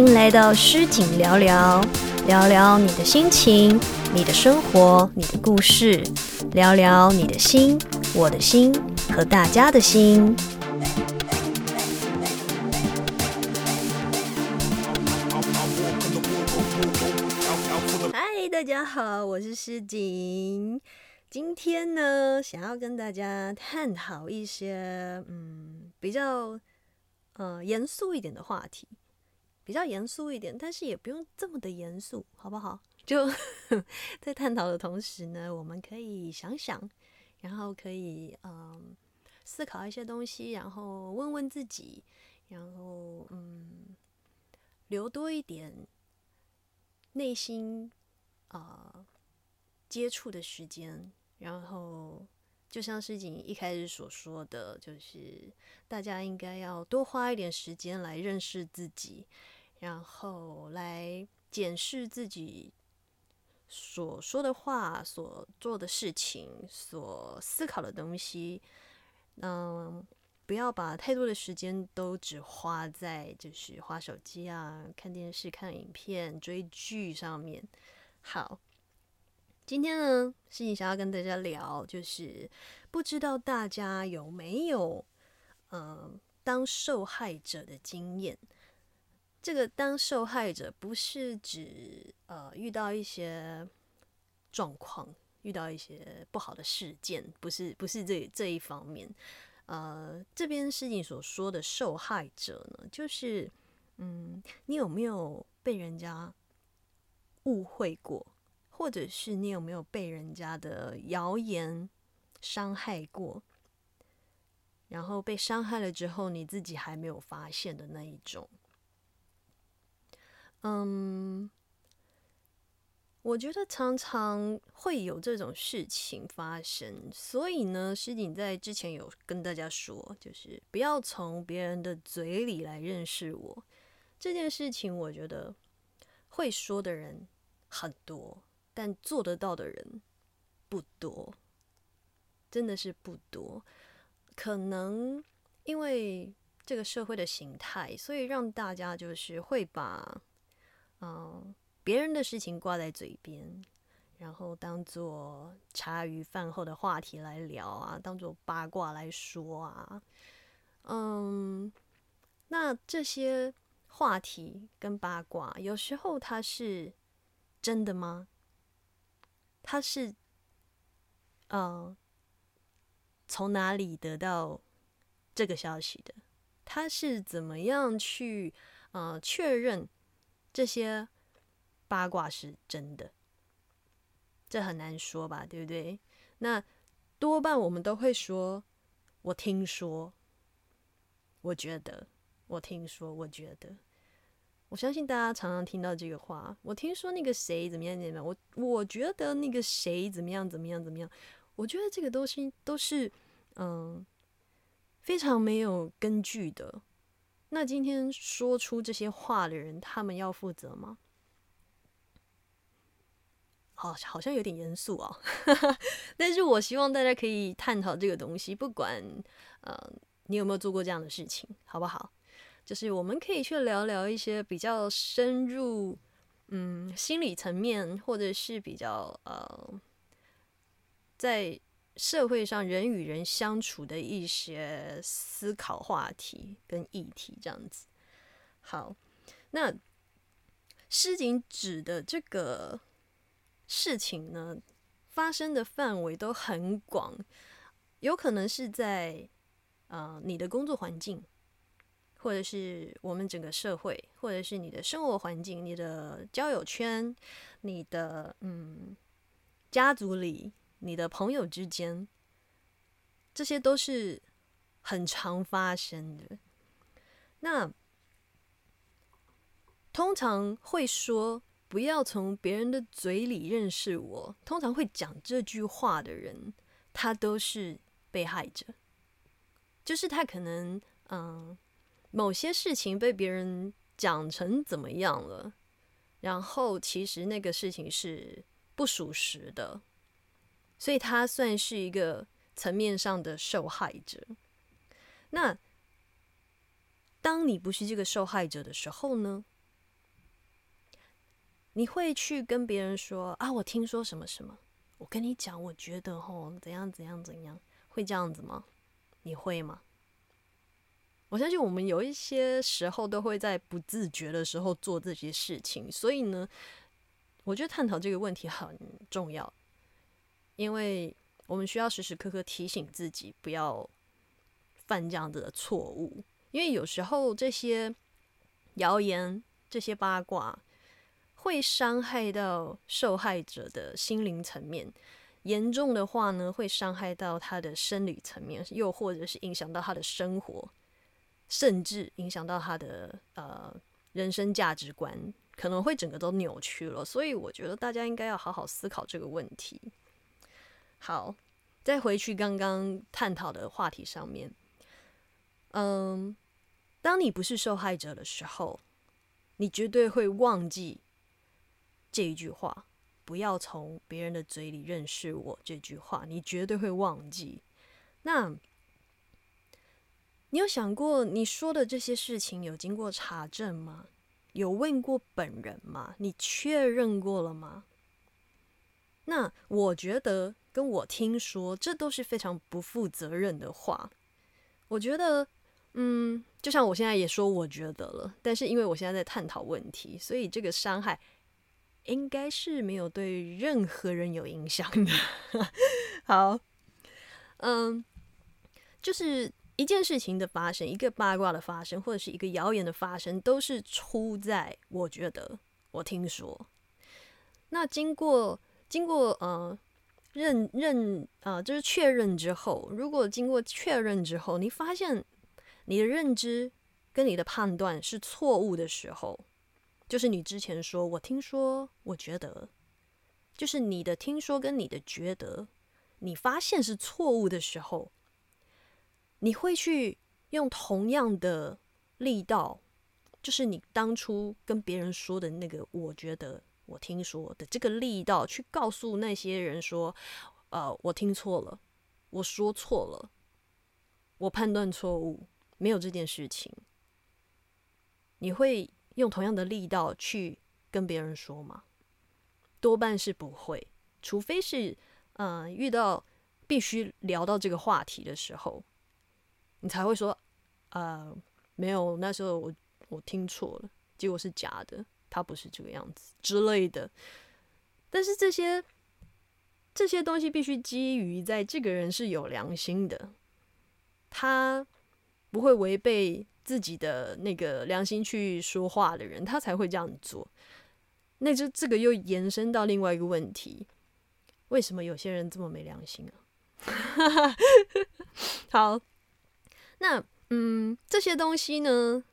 迎来到诗景聊聊，聊聊你的心情、你的生活、你的故事，聊聊你的心、我的心和大家的心。嗨，大家好，我是诗景。今天呢，想要跟大家探讨一些嗯比较呃严肃一点的话题，比较严肃一点，但是也不用这么的严肃，好不好？就 在探讨的同时呢，我们可以想想，然后可以嗯思考一些东西，然后问问自己，然后嗯留多一点内心啊接触的时间。然后，就像诗景一开始所说的，就是大家应该要多花一点时间来认识自己，然后来检视自己所说的话、所做的事情、所思考的东西。嗯，不要把太多的时间都只花在就是花手机啊、看电视、看影片、追剧上面。好。今天呢，是你想要跟大家聊，就是不知道大家有没有，嗯，当受害者的经验。这个当受害者不是指呃遇到一些状况，遇到一些不好的事件，不是不是这这一方面。呃，这边事情所说的受害者呢，就是嗯，你有没有被人家误会过？或者是你有没有被人家的谣言伤害过？然后被伤害了之后，你自己还没有发现的那一种。嗯，我觉得常常会有这种事情发生，所以呢，诗景在之前有跟大家说，就是不要从别人的嘴里来认识我。这件事情，我觉得会说的人很多。但做得到的人不多，真的是不多。可能因为这个社会的形态，所以让大家就是会把嗯别人的事情挂在嘴边，然后当做茶余饭后的话题来聊啊，当做八卦来说啊。嗯，那这些话题跟八卦，有时候它是真的吗？他是，呃，从哪里得到这个消息的？他是怎么样去呃确认这些八卦是真的？这很难说吧，对不对？那多半我们都会说：“我听说，我觉得，我听说，我觉得。”我相信大家常常听到这个话。我听说那个谁怎么样怎么样，我我觉得那个谁怎么样怎么样怎么样。我觉得这个东西都是嗯非常没有根据的。那今天说出这些话的人，他们要负责吗？好，好像有点严肃啊。但是我希望大家可以探讨这个东西，不管呃你有没有做过这样的事情，好不好？就是我们可以去聊聊一些比较深入，嗯，心理层面，或者是比较呃，在社会上人与人相处的一些思考话题跟议题，这样子。好，那诗景指的这个事情呢，发生的范围都很广，有可能是在呃你的工作环境。或者是我们整个社会，或者是你的生活环境、你的交友圈、你的嗯家族里、你的朋友之间，这些都是很常发生的。那通常会说不要从别人的嘴里认识我，通常会讲这句话的人，他都是被害者，就是他可能嗯。某些事情被别人讲成怎么样了，然后其实那个事情是不属实的，所以他算是一个层面上的受害者。那当你不是这个受害者的时候呢？你会去跟别人说啊，我听说什么什么，我跟你讲，我觉得吼怎样怎样怎样，会这样子吗？你会吗？我相信我们有一些时候都会在不自觉的时候做这些事情，所以呢，我觉得探讨这个问题很重要，因为我们需要时时刻刻提醒自己不要犯这样子的错误，因为有时候这些谣言、这些八卦会伤害到受害者的心灵层面，严重的话呢，会伤害到他的生理层面，又或者是影响到他的生活。甚至影响到他的呃人生价值观，可能会整个都扭曲了。所以我觉得大家应该要好好思考这个问题。好，再回去刚刚探讨的话题上面，嗯，当你不是受害者的时候，你绝对会忘记这一句话，不要从别人的嘴里认识我这句话，你绝对会忘记。那。你有想过你说的这些事情有经过查证吗？有问过本人吗？你确认过了吗？那我觉得跟我听说，这都是非常不负责任的话。我觉得，嗯，就像我现在也说我觉得了，但是因为我现在在探讨问题，所以这个伤害应该是没有对任何人有影响的。好，嗯，就是。一件事情的发生，一个八卦的发生，或者是一个谣言的发生，都是出在我觉得，我听说。那经过经过呃认认啊，就是确认之后，如果经过确认之后，你发现你的认知跟你的判断是错误的时候，就是你之前说我听说，我觉得，就是你的听说跟你的觉得，你发现是错误的时候。你会去用同样的力道，就是你当初跟别人说的那个，我觉得我听说的这个力道，去告诉那些人说，呃，我听错了，我说错了，我判断错误，没有这件事情。你会用同样的力道去跟别人说吗？多半是不会，除非是嗯遇到必须聊到这个话题的时候。你才会说，呃，没有，那时候我我听错了，结果是假的，他不是这个样子之类的。但是这些这些东西必须基于在这个人是有良心的，他不会违背自己的那个良心去说话的人，他才会这样做。那就这个又延伸到另外一个问题：为什么有些人这么没良心啊？好。那嗯，这些东西呢，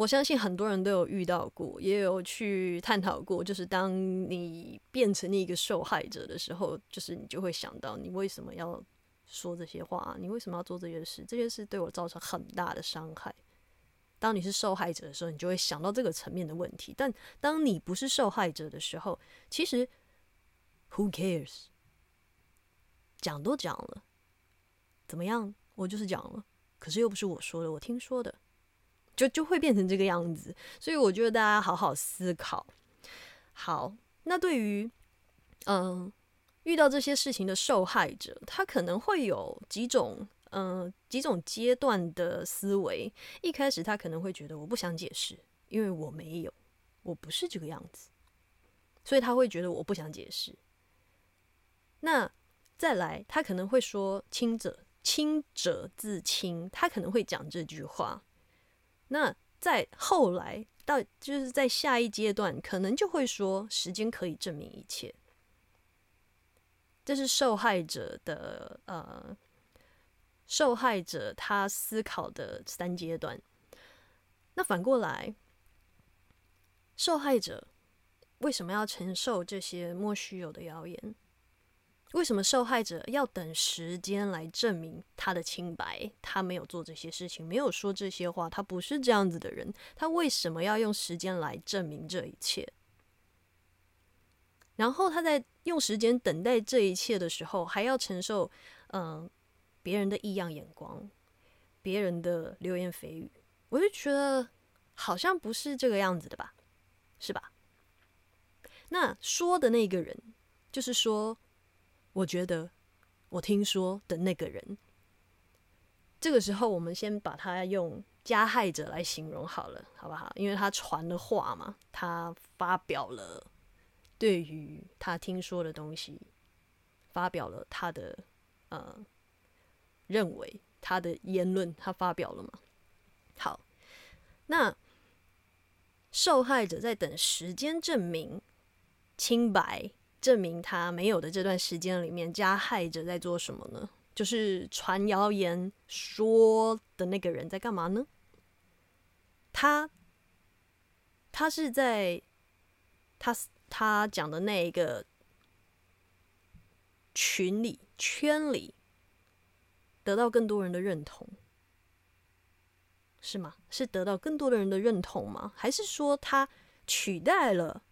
我相信很多人都有遇到过，也有去探讨过。就是当你变成一个受害者的时候，就是你就会想到，你为什么要说这些话？你为什么要做这些事？这些事对我造成很大的伤害。当你是受害者的时候，你就会想到这个层面的问题。但当你不是受害者的时候，其实 Who cares？讲都讲了，怎么样？我就是讲了。可是又不是我说的，我听说的，就就会变成这个样子。所以我觉得大家好好思考。好，那对于嗯遇到这些事情的受害者，他可能会有几种嗯几种阶段的思维。一开始他可能会觉得我不想解释，因为我没有，我不是这个样子，所以他会觉得我不想解释。那再来，他可能会说轻者。清者自清，他可能会讲这句话。那在后来到，就是在下一阶段，可能就会说时间可以证明一切。这是受害者的呃，受害者他思考的三阶段。那反过来，受害者为什么要承受这些莫须有的谣言？为什么受害者要等时间来证明他的清白？他没有做这些事情，没有说这些话，他不是这样子的人。他为什么要用时间来证明这一切？然后他在用时间等待这一切的时候，还要承受嗯别人的异样眼光、别人的流言蜚语。我就觉得好像不是这个样子的吧？是吧？那说的那个人，就是说，我觉得，我听说的那个人。这个时候，我们先把他用加害者来形容好了，好不好？因为他传了话嘛，他发表了对于他听说的东西，发表了他的呃认为他的言论，他发表了嘛？好，那受害者在等时间证明清白，证明他没有的这段时间里面，加害者在做什么呢？就是传谣言说的那个人在干嘛呢？他他是在他他讲的那一个群里圈里得到更多人的认同，是吗？是得到更多的人的认同吗？还是说他取代了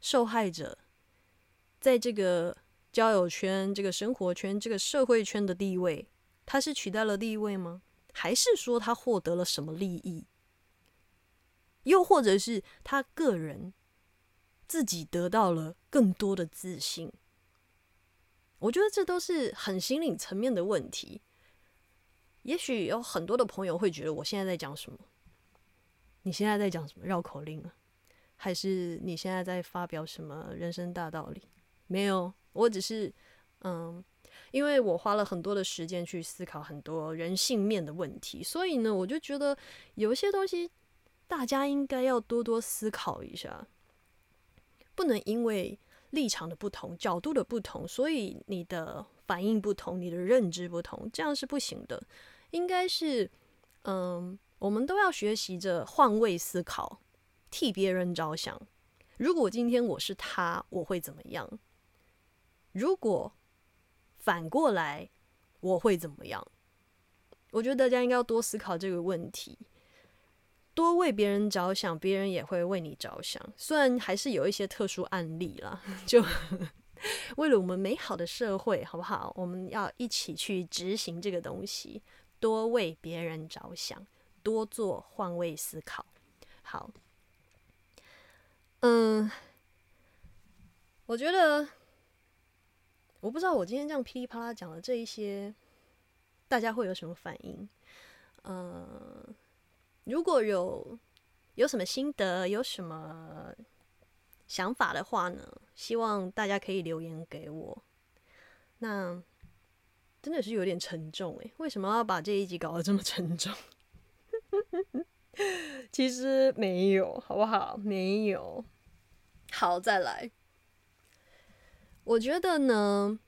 受害者在这个？交友圈、这个生活圈、这个社会圈的地位，他是取代了地位吗？还是说他获得了什么利益？又或者是他个人自己得到了更多的自信？我觉得这都是很心理层面的问题。也许有很多的朋友会觉得，我现在在讲什么？你现在在讲什么绕口令啊？还是你现在在发表什么人生大道理？没有。我只是，嗯，因为我花了很多的时间去思考很多人性面的问题，所以呢，我就觉得有些东西大家应该要多多思考一下，不能因为立场的不同、角度的不同，所以你的反应不同、你的认知不同，这样是不行的。应该是，嗯，我们都要学习着换位思考，替别人着想。如果今天我是他，我会怎么样？如果反过来，我会怎么样？我觉得大家应该要多思考这个问题，多为别人着想，别人也会为你着想。虽然还是有一些特殊案例啦，就为了我们美好的社会，好不好？我们要一起去执行这个东西，多为别人着想，多做换位思考。好，嗯，我觉得。我不知道我今天这样噼里啪啦讲的这一些，大家会有什么反应？呃，如果有有什么心得、有什么想法的话呢？希望大家可以留言给我。那真的是有点沉重诶，为什么要把这一集搞得这么沉重？其实没有，好不好？没有。好，再来。我觉得呢，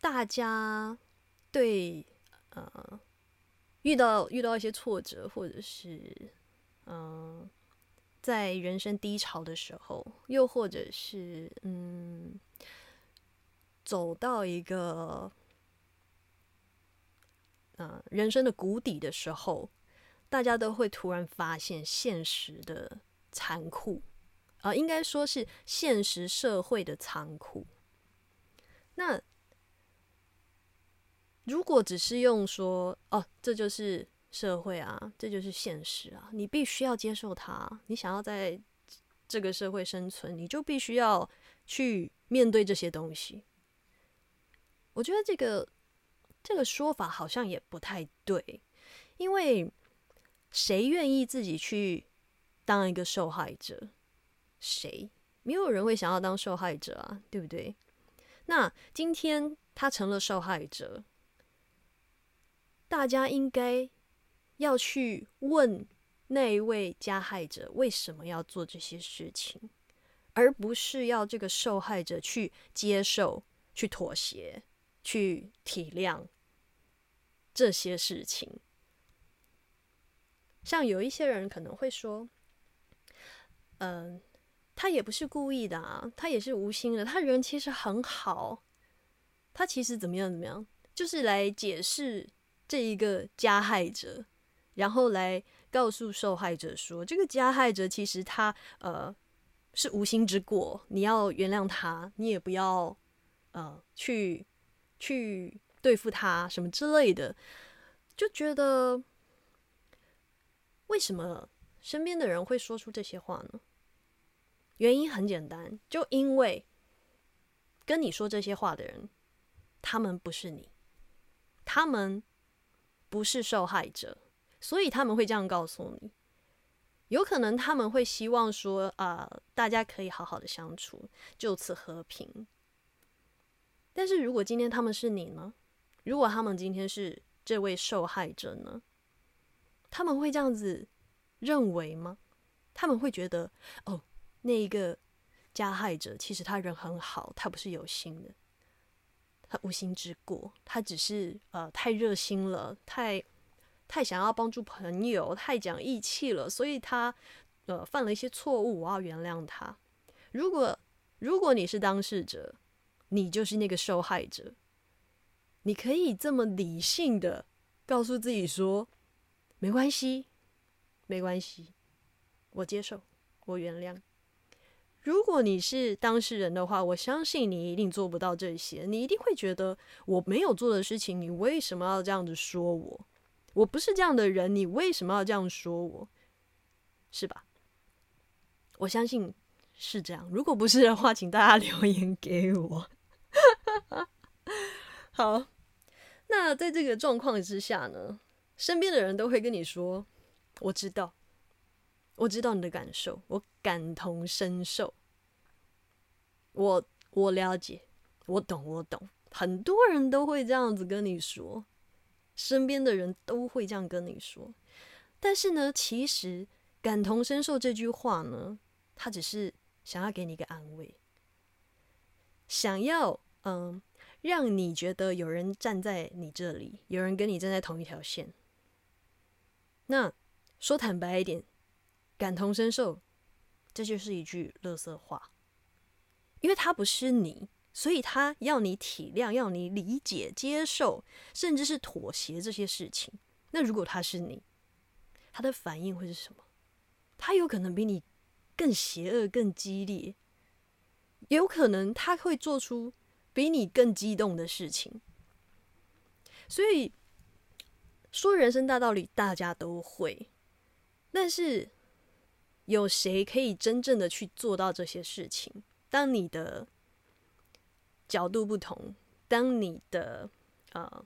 大家对呃遇到遇到一些挫折，或者是嗯在人生低潮的时候，又或者是嗯走到一个嗯人生的谷底的时候，大家都会突然发现现实的残酷。啊，应该说是现实社会的残酷。那如果只是用说哦，这就是社会啊，这就是现实啊，你必须要接受它。你想要在这个社会生存，你就必须要去面对这些东西。我觉得这个这个说法好像也不太对，因为谁愿意自己去当一个受害者？谁？没有人会想要当受害者啊，对不对？那今天他成了受害者，大家应该要去问那一位加害者为什么要做这些事情，而不是要这个受害者去接受、去妥协、去体谅这些事情。像有一些人可能会说，嗯。他也不是故意的啊，他也是无心的。他人其实很好，他其实怎么样怎么样，就是来解释这一个加害者，然后来告诉受害者说，这个加害者其实他呃是无心之过，你要原谅他，你也不要呃去去对付他什么之类的，就觉得为什么身边的人会说出这些话呢？原因很简单，就因为跟你说这些话的人，他们不是你，他们不是受害者，所以他们会这样告诉你。有可能他们会希望说，啊，大家可以好好的相处，就此和平。但是如果今天他们是你呢？如果他们今天是这位受害者呢？他们会这样子认为吗？他们会觉得，哦，那一个加害者其实他人很好，他不是有心的，他无心之过，他只是呃太热心了，太。太想要帮助朋友，太讲义气了，所以他呃犯了一些错误，我要原谅他。如果如果你是当事者，你就是那个受害者，你可以这么理性的告诉自己说：没关系，没关系，我接受，我原谅。如果你是当事人的话，我相信你一定做不到这些，你一定会觉得我没有做的事情，你为什么要这样子说我？我不是这样的人，你为什么要这样说我？是吧？我相信是这样。如果不是的话，请大家 留言给我。好，那在这个状况之下呢，身边的人都会跟你说：“我知道，我知道你的感受，我感同身受，我我了解，我懂，我懂。”很多人都会这样子跟你说。身边的人都会这样跟你说，但是呢，其实感同身受这句话呢，他只是想要给你一个安慰，想要嗯，让你觉得有人站在你这里，有人跟你站在同一条线。那说坦白一点，感同身受，这就是一句垃圾话，因为他不是你。所以他要你体谅，要你理解、接受，甚至是妥协这些事情。那如果他是你，他的反应会是什么？他有可能比你更邪恶、更激烈，有可能他会做出比你更激动的事情。所以说人生大道理，大家都会，但是有谁可以真正的去做到这些事情？当你的。角度不同，当你的呃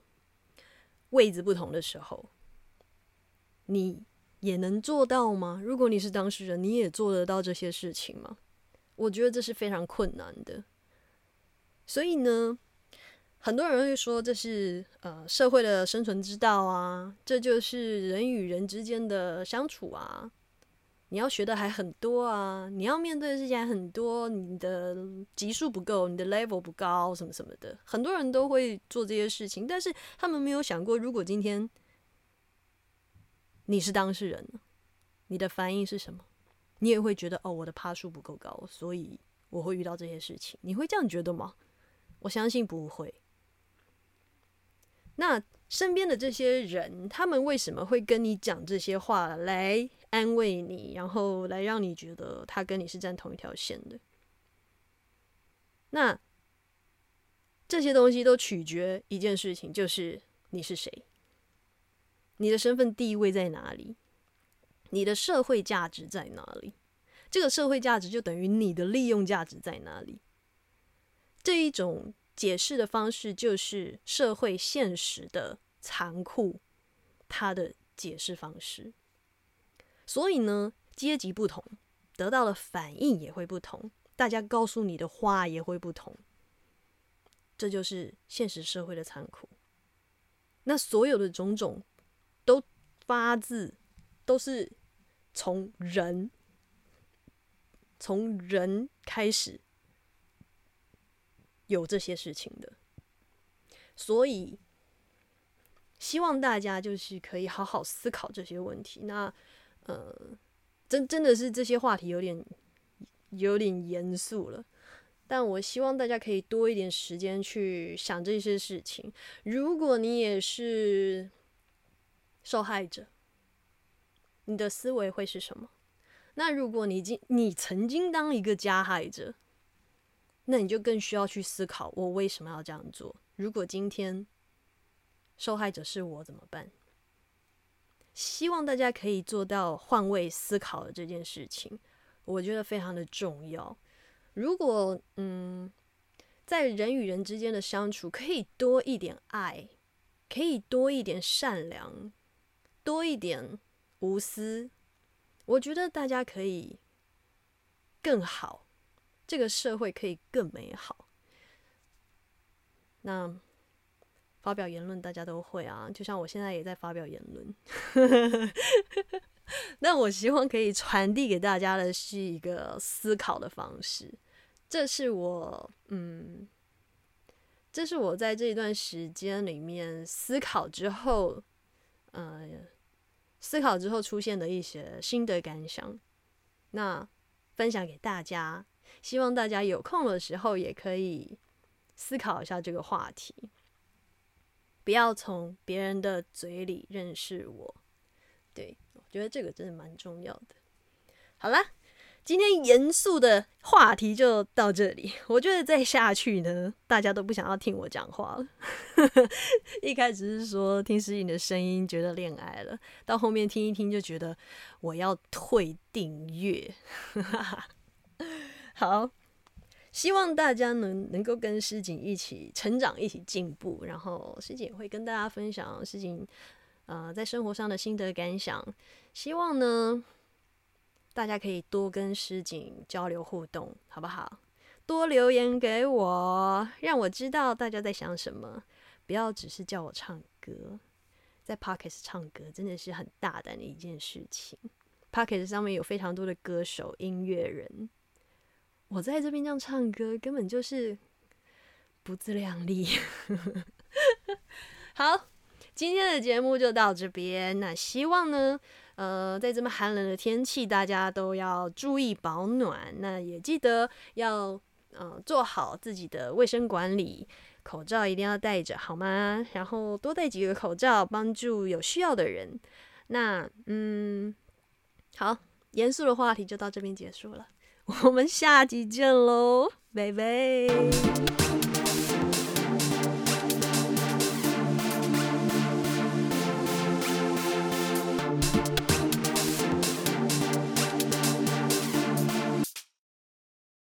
位置不同的时候，你也能做到吗？如果你是当事人，你也做得到这些事情吗？我觉得这是非常困难的。所以呢，很多人会说这是呃社会的生存之道啊，这就是人与人之间的相处啊。你要学的还很多啊！你要面对的事情还很多，你的级数不够，你的 level 不高，什么什么的，很多人都会做这些事情，但是他们没有想过，如果今天你是当事人，你的反应是什么？你也会觉得哦，我的趴数不够高，所以我会遇到这些事情。你会这样觉得吗？我相信不会。那身边的这些人，他们为什么会跟你讲这些话来？安慰你，然后来让你觉得他跟你是站同一条线的。那这些东西都取决一件事情，就是你是谁，你的身份地位在哪里，你的社会价值在哪里？这个社会价值就等于你的利用价值在哪里？这一种解释的方式，就是社会现实的残酷，它的解释方式。所以呢，阶级不同，得到的反应也会不同，大家告诉你的话也会不同。这就是现实社会的残酷。那所有的种种，都发自，都是从人，从人开始有这些事情的。所以，希望大家就是可以好好思考这些问题。那。呃，真真的是这些话题有点有点严肃了，但我希望大家可以多一点时间去想这些事情。如果你也是受害者，你的思维会是什么？那如果你经你曾经当一个加害者，那你就更需要去思考：我为什么要这样做？如果今天受害者是我，怎么办？希望大家可以做到换位思考的这件事情。我觉得非常的重要。如果嗯，在人与人之间的相处可以多一点爱，可以多一点善良，多一点无私，我觉得大家可以更好，这个社会可以更美好。那。发表言论，大家都会啊，就像我现在也在发表言论。那我希望可以传递给大家的是一个思考的方式，这是我嗯，这是我在这一段时间里面思考之后，呃，思考之后出现的一些心得感想，那分享给大家，希望大家有空的时候也可以思考一下这个话题。不要从别人的嘴里认识我，对我觉得这个真的蛮重要的。好啦，今天严肃的话题就到这里。我觉得再下去呢，大家都不想要听我讲话了。一开始是说听诗颖的声音觉得恋爱了，到后面听一听就觉得我要退订阅。好。希望大家能能够跟诗锦一起成长，一起进步。然后诗锦会跟大家分享诗锦呃在生活上的心得感想。希望呢大家可以多跟诗锦交流互动，好不好？多留言给我，让我知道大家在想什么。不要只是叫我唱歌，在 Pocket 唱歌真的是很大胆的一件事情。Pocket 上面有非常多的歌手、音乐人。我在这边这样唱歌，根本就是不自量力。好，今天的节目就到这边。那希望呢，呃，在这么寒冷的天气，大家都要注意保暖。那也记得要呃做好自己的卫生管理，口罩一定要戴着，好吗？然后多戴几个口罩，帮助有需要的人。那嗯，好，严肃的话题就到这边结束了。我们下集见喽，拜拜。